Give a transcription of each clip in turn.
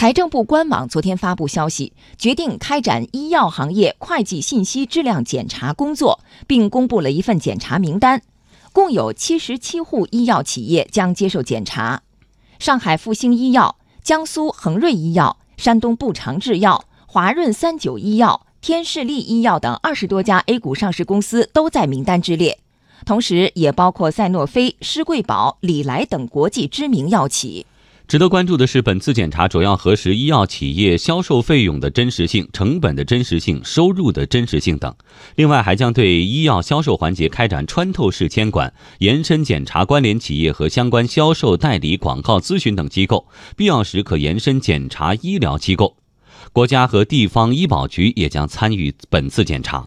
财政部官网昨天发布消息，决定开展医药行业会计信息质量检查工作，并公布了一份检查名单，共有七十七户医药企业将接受检查。上海复星医药、江苏恒瑞医药、山东步长制药、华润三九医药、天士力医药等二十多家 A 股上市公司都在名单之列，同时也包括赛诺菲、施贵宝、礼来等国际知名药企。值得关注的是，本次检查主要核实医药企业销售费用的真实性、成本的真实性、收入的真实性等。另外，还将对医药销售环节开展穿透式监管，延伸检查关联企业和相关销售代理、广告咨询等机构，必要时可延伸检查医疗机构。国家和地方医保局也将参与本次检查。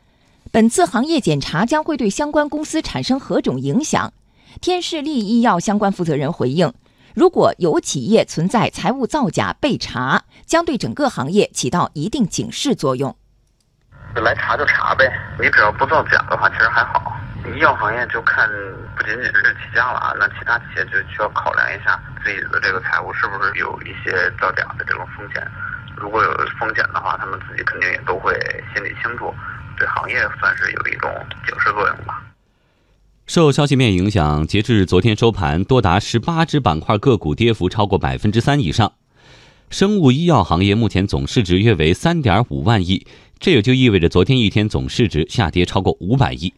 本次行业检查将会对相关公司产生何种影响？天士力医药相关负责人回应。如果有企业存在财务造假被查，将对整个行业起到一定警示作用。来查就查呗，你只要不造假的话，其实还好。医药行业就看不仅仅是这几家了啊，那其他企业就需要考量一下自己的这个财务是不是有一些造假的这种风险。如果有风险的话，他们自己肯定也都会心里清楚，对行业算是有一种警示作用吧。受消息面影响，截至昨天收盘，多达十八只板块个股跌幅超过百分之三以上。生物医药行业目前总市值约为三点五万亿，这也就意味着昨天一天总市值下跌超过五百亿。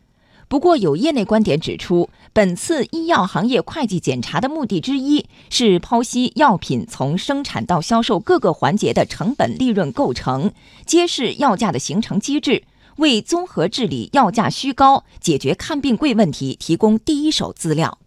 不过，有业内观点指出，本次医药行业会计检查的目的之一是剖析药品从生产到销售各个环节的成本利润构成，揭示药价的形成机制。为综合治理药价虚高、解决看病贵问题提供第一手资料。